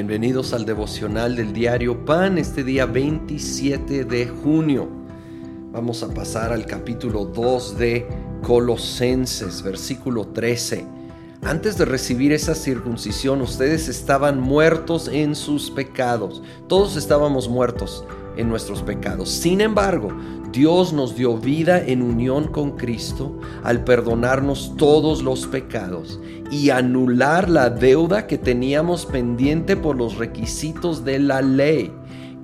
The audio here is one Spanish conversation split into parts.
Bienvenidos al devocional del diario Pan este día 27 de junio. Vamos a pasar al capítulo 2 de Colosenses, versículo 13. Antes de recibir esa circuncisión, ustedes estaban muertos en sus pecados. Todos estábamos muertos en nuestros pecados. Sin embargo, Dios nos dio vida en unión con Cristo al perdonarnos todos los pecados y anular la deuda que teníamos pendiente por los requisitos de la ley.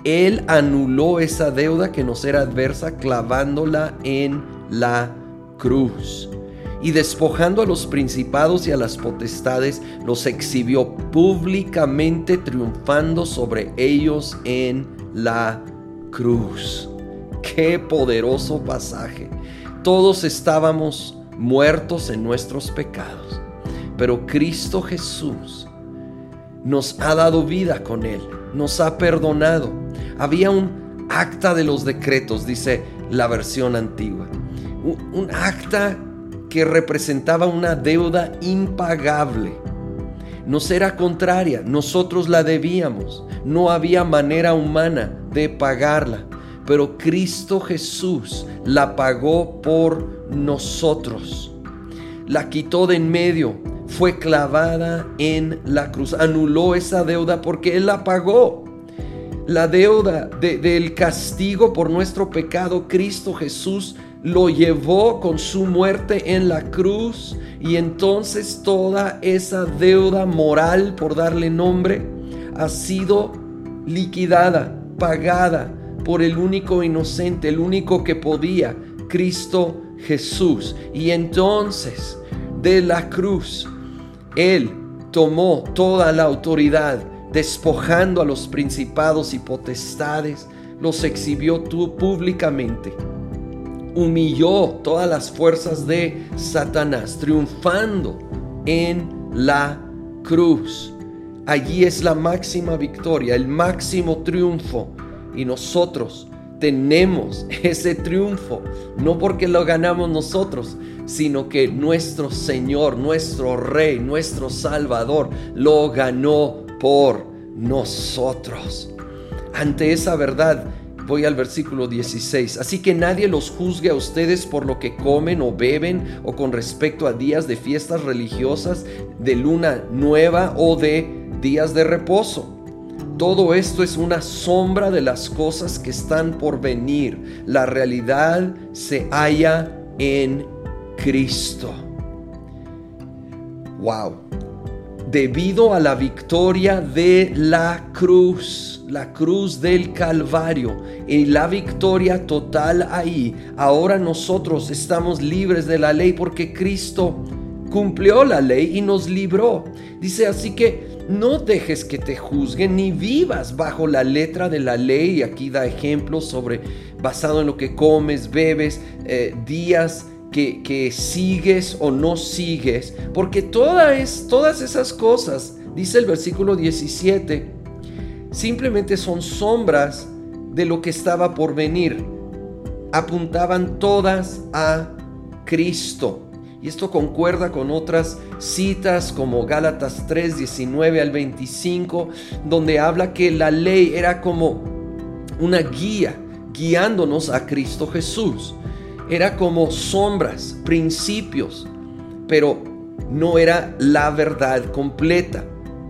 Él anuló esa deuda que nos era adversa clavándola en la cruz. Y despojando a los principados y a las potestades, los exhibió públicamente triunfando sobre ellos en la cruz. Qué poderoso pasaje. Todos estábamos muertos en nuestros pecados, pero Cristo Jesús nos ha dado vida con Él, nos ha perdonado. Había un acta de los decretos, dice la versión antigua. Un, acta que representaba una deuda impagable. Nos era contraria, nosotros la debíamos, no había manera humana de pagarla pero Cristo Jesús la pagó por nosotros. La quitó de en medio, fue clavada en la cruz, anuló esa deuda porque Él la pagó. La deuda del castigo por nuestro pecado, Cristo Jesús lo llevó con su muerte en la cruz y entonces toda esa deuda moral, por darle nombre, ha sido liquidada, pagada, por el único inocente, el único que podía, Cristo Jesús. Y entonces de la cruz, Él tomó toda la autoridad, despojando a los principados y potestades, los exhibió públicamente. Humilló todas las fuerzas de Satanás, triunfando en la cruz. Allí es la máxima victoria, el máximo triunfo y nosotros tenemos ese triunfo, no porque lo ganamos nosotros, sino que nuestro Señor, nuestro Rey, nuestro Salvador lo ganó por nosotros. Ante esa verdad, voy al versículo 16. Así que nadie los juzgue a ustedes por lo que comen o beben o con respecto a días de fiestas religiosas, de luna nueva o de días de reposo todo esto es una sombra de las cosas que están por venir. La realidad se halla en Cristo. Wow. Debido a la victoria de la cruz, la cruz del Calvario y la victoria total ahí, ahora nosotros estamos libres de la ley porque Cristo cumplió la ley y nos libró. Dice así que no dejes que te juzguen ni vivas bajo la letra de la ley. Aquí da ejemplos sobre, basado en lo que comes, bebes, eh, días que, que, sigues o no sigues. Porque todas, todas esas cosas, dice el versículo 17, simplemente son sombras de lo que estaba por venir. Apuntaban todas a Cristo. Y esto concuerda con otras citas como Gálatas 3, 19 al 25, donde habla que la ley era como una guía guiándonos a Cristo Jesús. Era como sombras, principios, pero no era la verdad completa.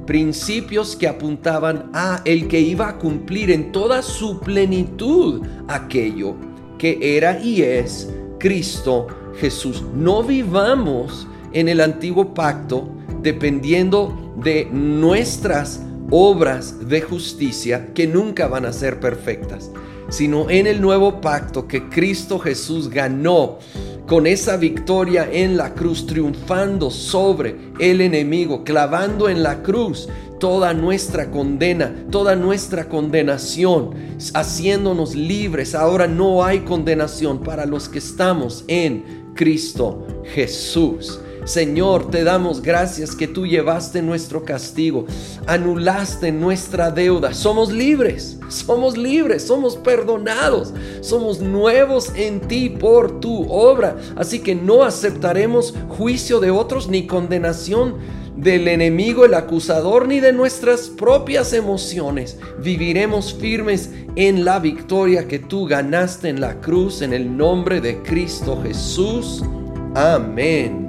Principios que apuntaban a el que iba a cumplir en toda su plenitud aquello que era y es Cristo Jesús. No vivamos en el antiguo pacto dependiendo de nuestras obras de justicia que nunca van a ser perfectas, sino en el nuevo pacto que Cristo Jesús ganó con esa victoria en la cruz, triunfando sobre el enemigo, clavando en la cruz toda nuestra condena, toda nuestra condenación, haciéndonos libres. Ahora no hay condenación para los que estamos en Cristo Jesús. Señor, te damos gracias que tú llevaste nuestro castigo, anulaste nuestra deuda. Somos libres, somos libres, somos perdonados, somos nuevos en ti por tu obra. Así que no aceptaremos juicio de otros ni condenación del enemigo, el acusador, ni de nuestras propias emociones. Viviremos firmes en la victoria que tú ganaste en la cruz en el nombre de Cristo Jesús. Amén.